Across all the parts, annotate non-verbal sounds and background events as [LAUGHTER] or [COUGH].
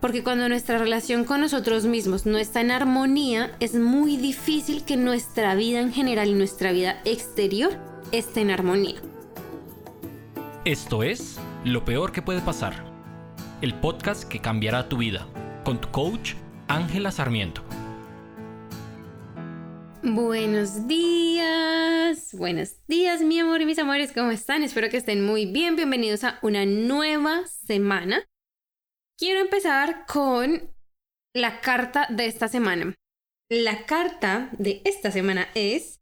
Porque cuando nuestra relación con nosotros mismos no está en armonía, es muy difícil que nuestra vida en general y nuestra vida exterior esté en armonía. Esto es Lo Peor que puede pasar, el podcast que cambiará tu vida, con tu coach Ángela Sarmiento. Buenos días, buenos días mi amor y mis amores, ¿cómo están? Espero que estén muy bien, bienvenidos a una nueva semana. Quiero empezar con la carta de esta semana. La carta de esta semana es,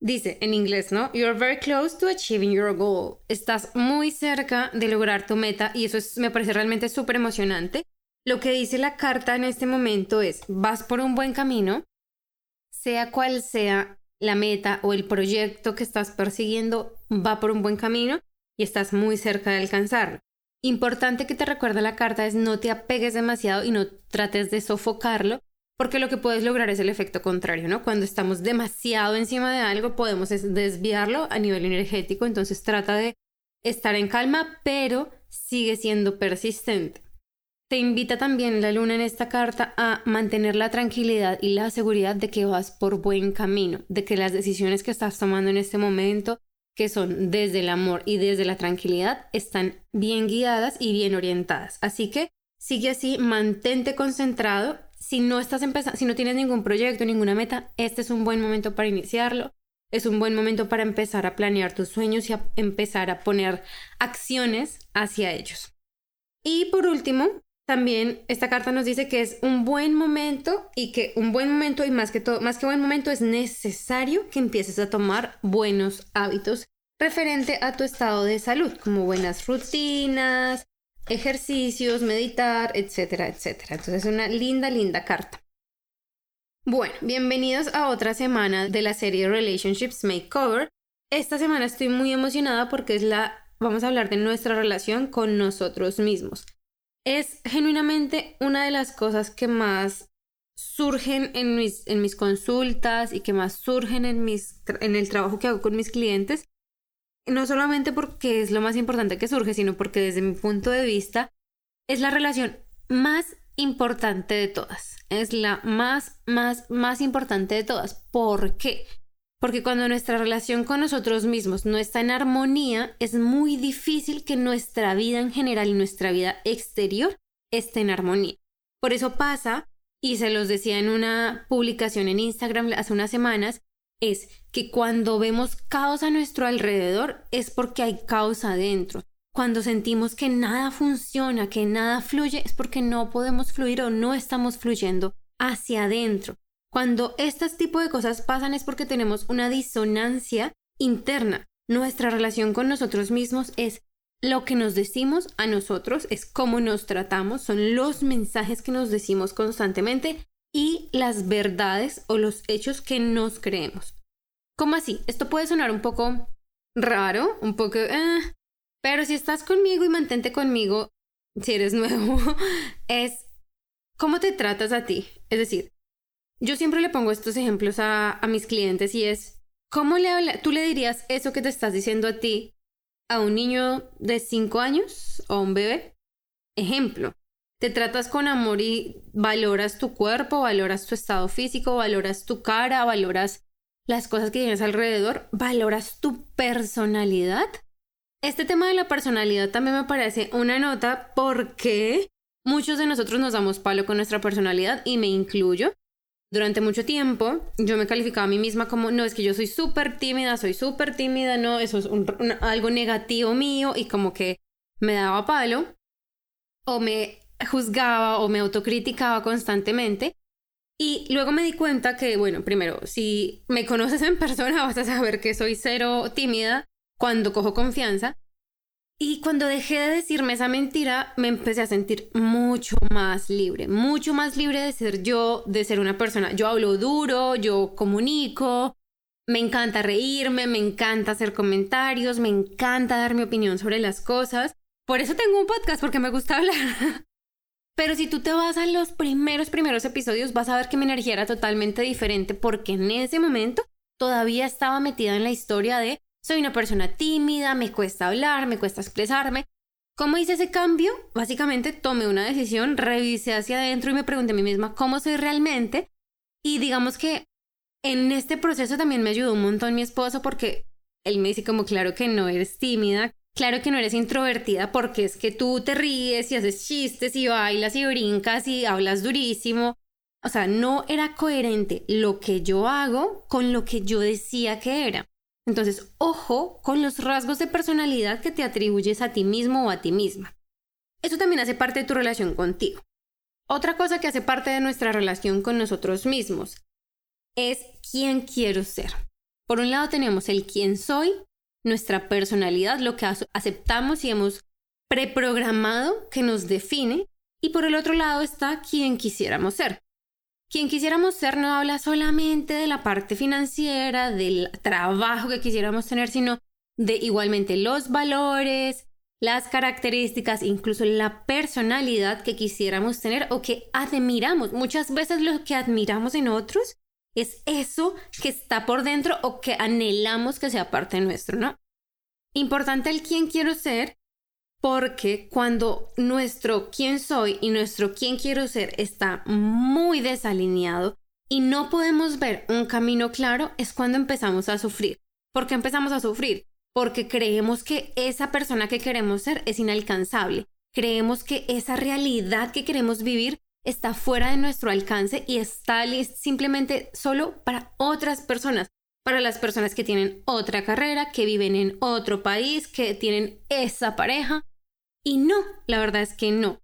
dice en inglés, ¿no? You're very close to achieving your goal. Estás muy cerca de lograr tu meta y eso me parece realmente súper emocionante. Lo que dice la carta en este momento es, vas por un buen camino, sea cual sea la meta o el proyecto que estás persiguiendo, va por un buen camino y estás muy cerca de alcanzarlo. Importante que te recuerde la carta es no te apegues demasiado y no trates de sofocarlo, porque lo que puedes lograr es el efecto contrario, ¿no? Cuando estamos demasiado encima de algo, podemos desviarlo a nivel energético, entonces trata de estar en calma, pero sigue siendo persistente. Te invita también la luna en esta carta a mantener la tranquilidad y la seguridad de que vas por buen camino, de que las decisiones que estás tomando en este momento que son desde el amor y desde la tranquilidad, están bien guiadas y bien orientadas. Así que sigue así, mantente concentrado. Si no estás empezando, si no tienes ningún proyecto, ninguna meta, este es un buen momento para iniciarlo. Es un buen momento para empezar a planear tus sueños y a empezar a poner acciones hacia ellos. Y por último, también esta carta nos dice que es un buen momento y que un buen momento y más que todo, más que buen momento es necesario que empieces a tomar buenos hábitos referente a tu estado de salud, como buenas rutinas, ejercicios, meditar, etcétera, etcétera. Entonces es una linda, linda carta. Bueno, bienvenidos a otra semana de la serie Relationships Makeover. Esta semana estoy muy emocionada porque es la vamos a hablar de nuestra relación con nosotros mismos es genuinamente una de las cosas que más surgen en mis, en mis consultas y que más surgen en, mis, en el trabajo que hago con mis clientes. No solamente porque es lo más importante que surge, sino porque desde mi punto de vista es la relación más importante de todas. Es la más, más, más importante de todas. ¿Por qué? Porque cuando nuestra relación con nosotros mismos no está en armonía, es muy difícil que nuestra vida en general y nuestra vida exterior esté en armonía. Por eso pasa, y se los decía en una publicación en Instagram hace unas semanas, es que cuando vemos caos a nuestro alrededor es porque hay caos adentro. Cuando sentimos que nada funciona, que nada fluye, es porque no podemos fluir o no estamos fluyendo hacia adentro. Cuando este tipo de cosas pasan es porque tenemos una disonancia interna. Nuestra relación con nosotros mismos es lo que nos decimos a nosotros, es cómo nos tratamos, son los mensajes que nos decimos constantemente y las verdades o los hechos que nos creemos. ¿Cómo así? Esto puede sonar un poco raro, un poco... Eh, pero si estás conmigo y mantente conmigo, si eres nuevo, [LAUGHS] es cómo te tratas a ti. Es decir, yo siempre le pongo estos ejemplos a, mis clientes y es, ¿cómo le habla? ¿Tú le dirías eso que te estás diciendo a ti a un niño de 5 años o a un bebé? Ejemplo, te tratas con amor y valoras tu cuerpo, valoras tu estado físico, valoras tu cara, valoras las cosas que tienes alrededor, valoras tu personalidad. Este tema de la personalidad también me parece una nota porque muchos de nosotros nos damos palo con nuestra personalidad y me incluyo. Durante mucho tiempo yo me calificaba a mí misma como, no, es que yo soy súper tímida, soy súper tímida, no, eso es algo negativo mío y como que me daba palo o me juzgaba o me autocriticaba constantemente. Y luego me di cuenta que, bueno, primero, si me conoces en persona [LAUGHS] vas a saber que soy cero tímida cuando cojo confianza. Y cuando dejé de decirme esa mentira, me empecé a sentir mucho más libre, mucho más libre de ser yo, de ser una persona. Yo hablo duro, yo comunico, me encanta reírme, me encanta hacer comentarios, me encanta dar mi opinión sobre las cosas. Por eso tengo un podcast, porque me gusta [LAUGHS] hablar. Pero si tú te vas a los primeros, primeros episodios, vas a ver que mi energía era totalmente diferente, porque en ese momento todavía estaba metida en la historia de soy una persona tímida, me cuesta hablar, me cuesta expresarme. ¿Cómo hice ese cambio? Básicamente tomé una decisión, revisé hacia adentro y me pregunté a mí misma cómo soy realmente. Y digamos que en este proceso también me ayudó un montón mi esposo porque él me dice como claro que no eres tímida, claro que no eres introvertida porque es que tú te ríes y haces chistes y bailas y brincas y hablas durísimo. O sea, no era coherente lo que yo hago con lo que yo decía que era. Entonces, ojo con los rasgos de personalidad que te atribuyes a ti mismo o a ti misma. Eso también hace parte de tu relación contigo. Otra cosa que hace parte de nuestra relación con nosotros mismos es quién quiero ser. Por un lado tenemos el quién soy, nuestra personalidad, lo que aceptamos y hemos preprogramado que nos define, y por el otro lado está quién quisiéramos ser. Quien quisiéramos ser no habla solamente de la parte financiera, del trabajo que quisiéramos tener, sino de igualmente los valores, las características, incluso la personalidad que quisiéramos tener o que admiramos. Muchas veces lo que admiramos en otros es eso que está por dentro o que anhelamos que sea parte nuestro, ¿no? Importante el quién quiero ser porque cuando nuestro quién soy y nuestro quién quiero ser está muy desalineado y no podemos ver un camino claro, es cuando empezamos a sufrir. ¿Por qué empezamos a sufrir? Porque creemos que esa persona que queremos ser es inalcanzable. Creemos que esa realidad que queremos vivir está fuera de nuestro alcance y está simplemente solo para otras personas, para las personas que tienen otra carrera, que viven en otro país, que tienen esa pareja, y no, la verdad es que no.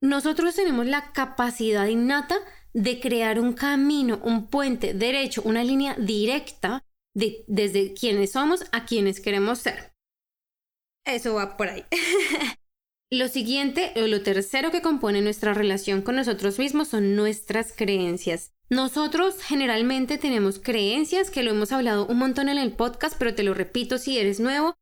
Nosotros tenemos la capacidad innata de crear un camino, un puente derecho, una línea directa de, desde quienes somos a quienes queremos ser. Eso va por ahí. [LAUGHS] lo siguiente o lo tercero que compone nuestra relación con nosotros mismos son nuestras creencias. Nosotros generalmente tenemos creencias, que lo hemos hablado un montón en el podcast, pero te lo repito si eres nuevo,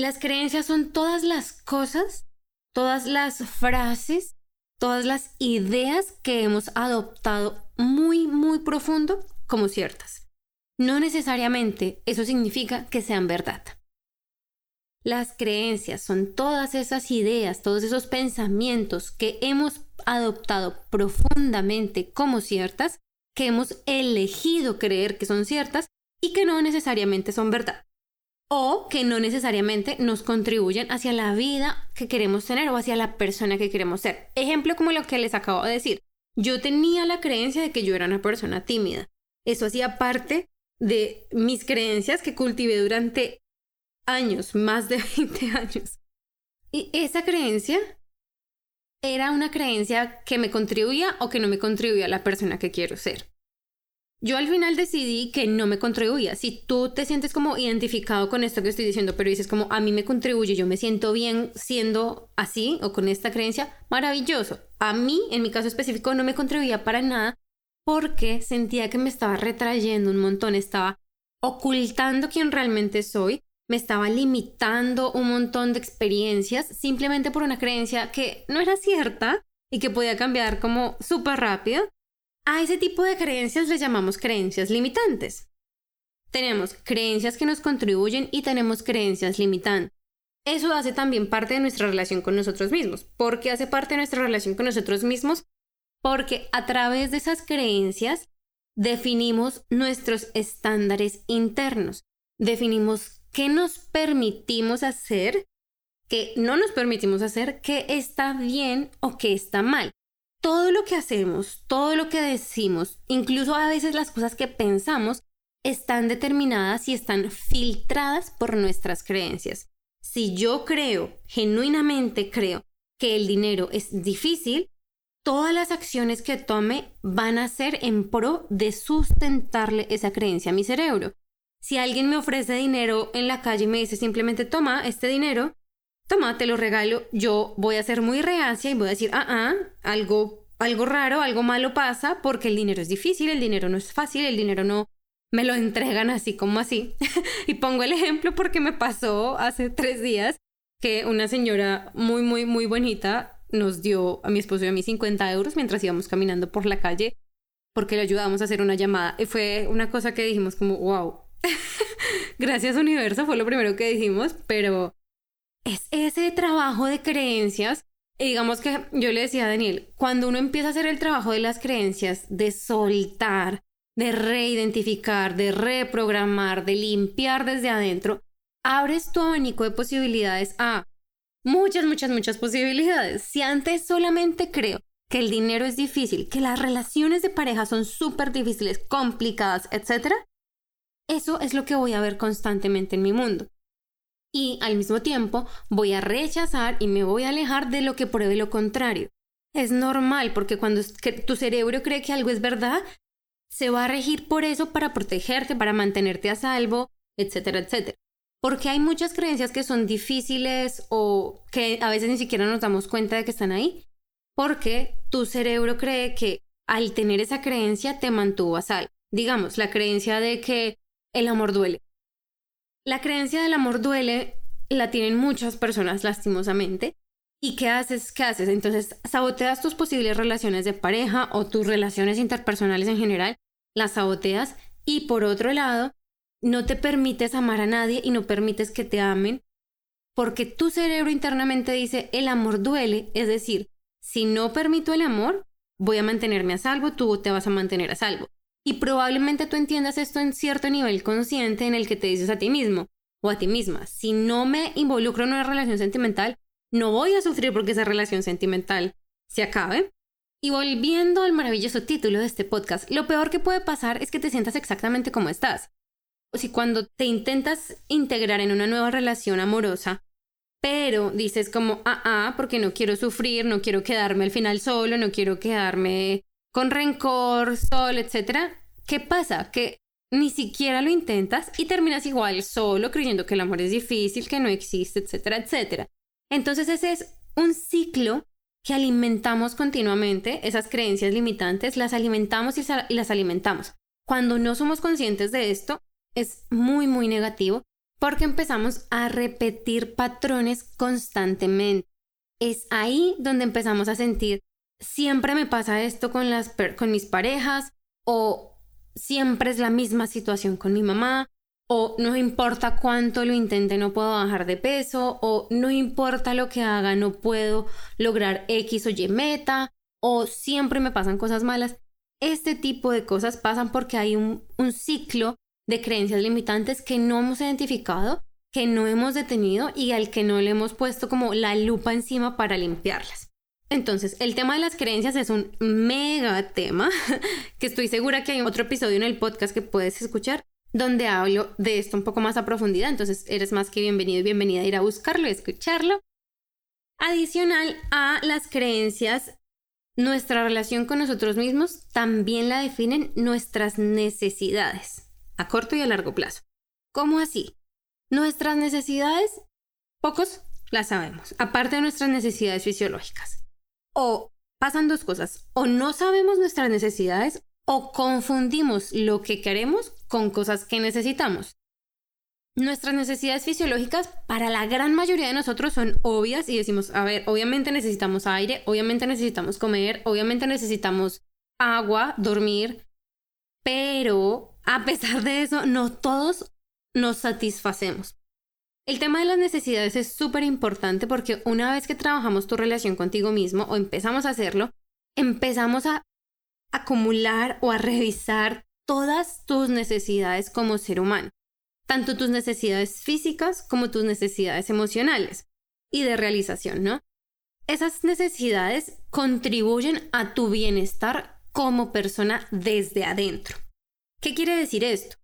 las creencias son todas las cosas, todas las frases, todas las ideas que hemos adoptado muy, muy profundo como ciertas. No necesariamente eso significa que sean verdad. Las creencias son todas esas ideas, todos esos pensamientos que hemos adoptado profundamente como ciertas, que hemos elegido creer que son ciertas y que no necesariamente son verdad o que no necesariamente nos contribuyen hacia la vida que queremos tener o hacia la persona que queremos ser. Ejemplo como lo que les acabo de decir. Yo tenía la creencia de que yo era una persona tímida. Eso hacía parte de mis creencias que cultivé durante años, más de [LAUGHS] 20 años. Y esa creencia era una creencia que me contribuía o que no me contribuía a la persona que quiero ser. Yo al final decidí que no me contribuía. Si tú te sientes como identificado con esto que estoy diciendo, pero dices como a mí me contribuye, yo me siento bien siendo así o con esta creencia, maravilloso. A mí, en mi caso específico, no me contribuía para nada porque sentía que me estaba retrayendo un montón, estaba ocultando quién realmente soy, me estaba limitando un montón de experiencias simplemente por una creencia que no era cierta y que podía cambiar como súper rápido a ese tipo de creencias les llamamos creencias limitantes. Tenemos creencias que nos contribuyen y tenemos creencias limitantes. Eso hace también parte de nuestra relación con nosotros mismos. ¿Por qué hace parte de nuestra relación con nosotros mismos? Porque a través de esas creencias definimos nuestros estándares internos. Definimos qué nos permitimos hacer, qué no nos permitimos hacer, qué está bien o qué está mal todo lo que hacemos, todo lo que decimos, incluso a veces las cosas que pensamos, están determinadas y están filtradas por nuestras creencias. Si yo creo, genuinamente creo, que el dinero es difícil, todas las acciones que tome van a ser en pro de sustentarle esa creencia a mi cerebro. Si alguien me ofrece dinero en la calle y me dice simplemente toma este dinero, toma, te lo regalo, yo voy a ser muy reacia y voy a decir, ah, ah, algo, algo raro, algo malo pasa porque el dinero es difícil, el dinero no es fácil, el dinero no me lo [LAUGHS] entregan así como así. [LAUGHS] y pongo el ejemplo porque me pasó hace tres días que una señora muy, muy, muy bonita nos dio a mi esposo y a mí 50 euros mientras íbamos caminando por la calle porque le ayudábamos a hacer una llamada. Y fue una cosa que dijimos como, wow, [LAUGHS] gracias universo, fue lo primero que dijimos, pero es ese trabajo de creencias. Y digamos que yo le decía a Daniel, cuando uno empieza a hacer el trabajo de las creencias, de soltar, de reidentificar, de reprogramar, de limpiar desde adentro, abres tu abanico de posibilidades a muchas, muchas, muchas posibilidades. Si antes solamente creo que el dinero es difícil, que las relaciones de pareja son súper difíciles, complicadas, etc., eso es lo que voy a ver constantemente en mi mundo. Y al mismo tiempo voy a rechazar y me voy a alejar de lo que pruebe lo contrario. Es normal porque cuando tu cerebro cree que algo es verdad, se va a regir por eso para protegerte, para mantenerte a salvo, etcétera, etcétera. Porque hay muchas creencias que son difíciles o que a veces ni siquiera nos damos cuenta de que están ahí, porque tu cerebro cree que al tener esa creencia te mantuvo a salvo. Digamos, la creencia de que el amor duele. La creencia del amor duele la tienen muchas personas lastimosamente. ¿Y qué haces? ¿Qué haces? Entonces, saboteas tus posibles relaciones de pareja o tus relaciones interpersonales en general, las saboteas y por otro lado, no te permites amar a nadie y no permites que te amen porque tu cerebro internamente dice el amor duele, es decir, si no permito el amor, voy a mantenerme a salvo, tú te vas a mantener a salvo. Y probablemente tú entiendas esto en cierto nivel consciente en el que te dices a ti mismo o a ti misma, si no me involucro en una relación sentimental, no voy a sufrir porque esa relación sentimental se acabe. Y volviendo al maravilloso título de este podcast, lo peor que puede pasar es que te sientas exactamente como estás. O si cuando te intentas integrar en una nueva relación amorosa, pero dices como, ah, ah, porque no quiero sufrir, no quiero quedarme al final solo, no quiero quedarme con rencor, sol, etc. ¿Qué pasa? Que ni siquiera lo intentas y terminas igual solo creyendo que el amor es difícil, que no existe, etcétera, etcétera. Entonces ese es un ciclo que alimentamos continuamente, esas creencias limitantes, las alimentamos y, las alimentamos. Cuando no somos conscientes de esto, es muy, muy negativo porque empezamos a repetir patrones constantemente. Es ahí donde empezamos a sentir siempre me pasa esto con, las, con mis parejas o siempre es la misma situación con mi mamá o no importa cuánto lo intente no puedo bajar de peso o no importa lo que haga no puedo lograr X o Y meta o siempre me pasan cosas malas. Este tipo de cosas pasan porque hay un, un ciclo de creencias limitantes que no hemos identificado, que no hemos detenido y al que no le hemos puesto como la lupa encima para limpiarlas. Entonces, el tema de las creencias es un mega tema, [LAUGHS] que estoy segura que hay otro episodio en el podcast que puedes escuchar donde hablo de esto un poco más a profundidad, entonces eres más que bienvenido y bienvenida a ir a buscarlo y escucharlo. Adicional a las creencias, nuestra relación con nosotros mismos también la definen nuestras necesidades, a corto y a largo plazo. ¿Cómo así? Nuestras necesidades, pocos las sabemos, aparte de nuestras necesidades fisiológicas o pasan dos cosas, o no sabemos nuestras necesidades o confundimos lo que queremos con cosas que necesitamos. Nuestras necesidades fisiológicas para la gran mayoría de nosotros son obvias y decimos, a ver, obviamente necesitamos aire, obviamente necesitamos comer, obviamente necesitamos agua, dormir, pero a pesar de eso, no todos nos satisfacemos. El tema de las necesidades es súper importante porque una vez que trabajamos tu relación contigo mismo o empezamos a hacerlo, empezamos a acumular o a revisar todas tus necesidades como ser humano, tanto tus necesidades físicas como tus necesidades emocionales y de realización, ¿no? Esas necesidades contribuyen a tu bienestar como persona desde adentro. ¿Qué quiere decir esto?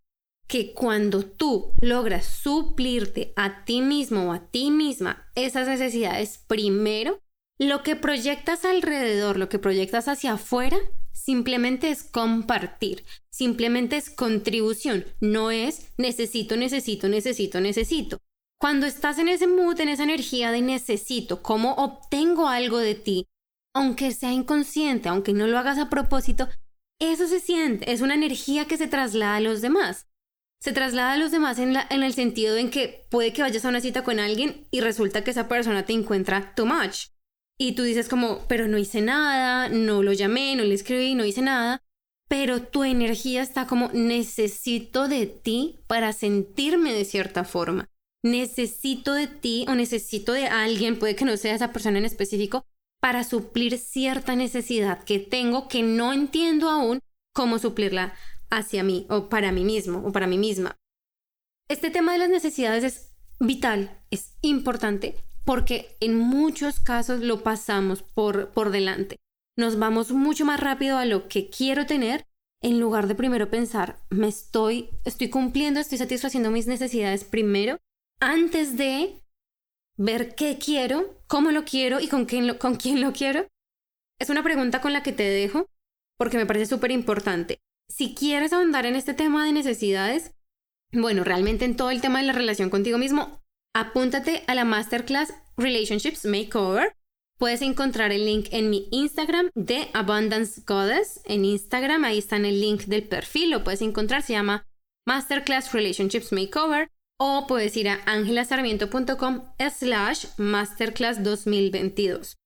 Que cuando tú logras suplirte a ti mismo o a ti misma esas necesidades primero, lo que proyectas alrededor, lo que proyectas hacia afuera, simplemente es compartir, simplemente es contribución, no es necesito, necesito, necesito, necesito. Cuando estás en ese mood, en esa energía de necesito, cómo obtengo algo de ti, aunque sea inconsciente, aunque no lo hagas a propósito, eso se siente, es una energía que se traslada a los demás se traslada a los demás en, el sentido en que puede que vayas a una cita con alguien y resulta que esa persona te encuentra too much. Y tú dices como, pero no hice nada, no lo llamé, no le escribí, no hice nada. Pero tu energía está como, necesito de ti para sentirme de cierta forma. necesito de ti o necesito de alguien, puede que no sea esa persona en específico, para suplir cierta necesidad que tengo que no entiendo aún cómo suplirla hacia mí o para mí mismo o para mí misma. Este tema de las necesidades es vital, es importante porque en muchos casos lo pasamos por, por delante. Nos vamos mucho más rápido a lo que quiero tener en lugar de primero pensar, me estoy, estoy cumpliendo, estoy satisfaciendo mis necesidades primero antes de ver qué quiero, cómo lo quiero y con quién con quién lo quiero. Es una pregunta con la que te dejo porque me parece súper importante. Si quieres ahondar en este tema de necesidades, bueno, realmente en todo el tema de la relación contigo mismo, apúntate a la masterclass Relationships Makeover. Puedes encontrar el link en mi Instagram de Abundance Goddess. En Instagram, ahí está en el link del perfil, lo puedes encontrar, se llama Masterclass Relationships Makeover. O puedes ir a angelasarmiento.com slash masterclass 2022.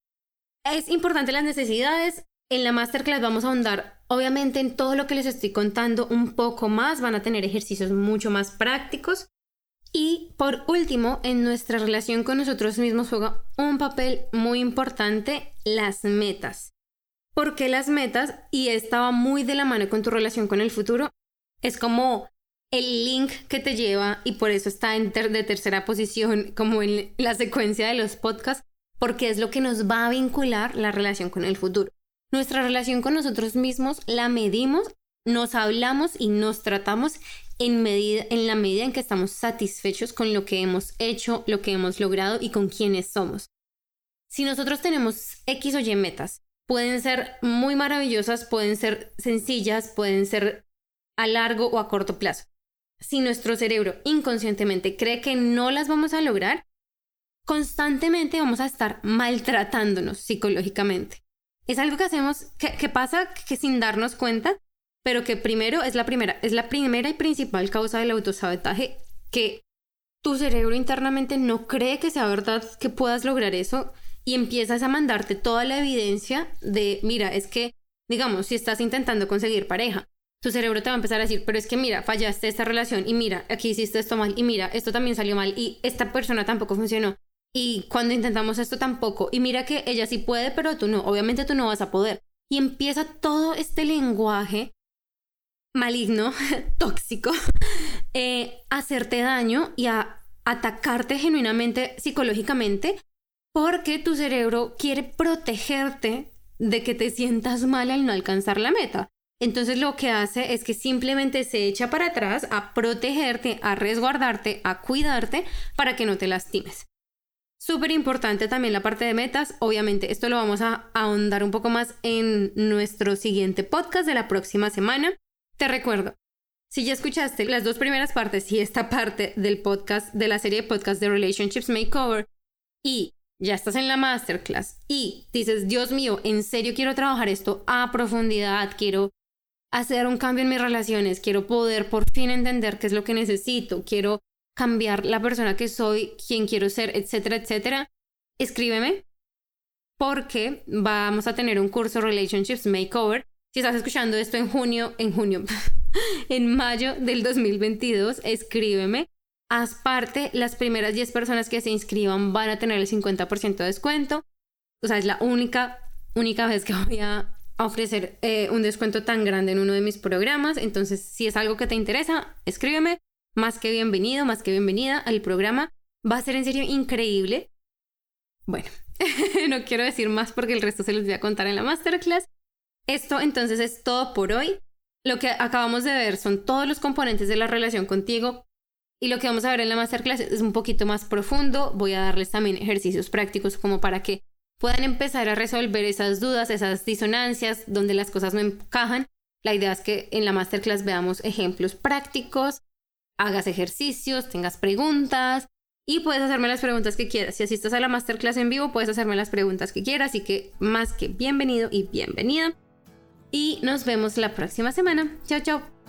Es importante las necesidades. En la masterclass vamos a ahondar obviamente en todo lo que les estoy contando un poco más. Van a tener ejercicios mucho más prácticos. Y por último, en nuestra relación con nosotros mismos juega un papel muy importante las metas. ¿Por qué las metas? Y estaba muy de la mano con tu relación con el futuro. Es como el link que te lleva y por eso está en de tercera posición como en la secuencia de los podcasts, porque es lo que nos va a vincular la relación con el futuro. Nuestra relación con nosotros mismos la medimos, nos hablamos y nos tratamos en, medida, en la medida en que estamos satisfechos con lo que hemos hecho, lo que hemos logrado y con quienes somos. Si nosotros tenemos X o Y metas, pueden ser muy maravillosas, pueden ser sencillas, pueden ser a largo o a corto plazo. Si nuestro cerebro inconscientemente cree que no las vamos a lograr, constantemente vamos a estar maltratándonos psicológicamente. Es algo que hacemos, que, pasa que sin darnos cuenta, pero que primero es la primera, es la primera y principal causa del autosabotaje que tu cerebro internamente no cree que sea verdad que puedas lograr eso y empiezas a mandarte toda la evidencia de, mira, es que, digamos, si estás intentando conseguir pareja, tu cerebro te va a empezar a decir, pero es que mira, fallaste esta relación y mira, aquí hiciste esto mal y mira, esto también salió mal y esta persona tampoco funcionó y cuando intentamos esto tampoco. Y mira que ella sí puede, pero tú no. Obviamente tú no vas a poder. Y empieza todo este lenguaje maligno, [LAUGHS] tóxico, [LAUGHS] eh, a hacerte daño y a atacarte genuinamente psicológicamente porque tu cerebro quiere protegerte de que te sientas mal al no alcanzar la meta. Entonces lo que hace es que simplemente se echa para atrás a protegerte, a resguardarte, a cuidarte para que no te lastimes. Súper importante también la parte de metas. Obviamente, esto lo vamos a ahondar un poco más en nuestro siguiente podcast de la próxima semana. Te recuerdo, si ya escuchaste las dos primeras partes y esta parte del podcast, de la serie de podcast de Relationships Makeover, y ya estás en la masterclass y dices, Dios mío, en serio quiero trabajar esto a profundidad, quiero hacer un cambio en mis relaciones, quiero poder por fin entender qué es lo que necesito, quiero cambiar la persona que soy, quién quiero ser, etcétera, etcétera, escríbeme porque vamos a tener un curso Relationships Makeover. Si estás escuchando esto en junio, en junio, [LAUGHS] en mayo del 2022, escríbeme. Haz parte, las primeras 10 personas que se inscriban van a tener el 50% de descuento. O sea, es la única, única vez que voy a ofrecer eh, un descuento tan grande en uno de mis programas. Entonces, si es algo que te interesa, escríbeme más que bienvenido, más que bienvenida al programa. Va a ser en serio increíble. Bueno, [LAUGHS] no quiero decir más porque el resto se los voy a contar en la masterclass. Esto entonces es todo por hoy. Lo que acabamos de ver son todos los componentes de la relación contigo y lo que vamos a ver en la masterclass es un poquito más profundo. Voy a darles también ejercicios prácticos como para que puedan empezar a resolver esas dudas, esas disonancias donde las cosas no encajan. La idea es que en la masterclass veamos ejemplos prácticos hagas ejercicios, tengas preguntas y puedes hacerme las preguntas que quieras. Si asistas a la masterclass en vivo, puedes hacerme las preguntas que quieras. Así que más que bienvenido y bienvenida. Y nos vemos la próxima semana. Chao, chao.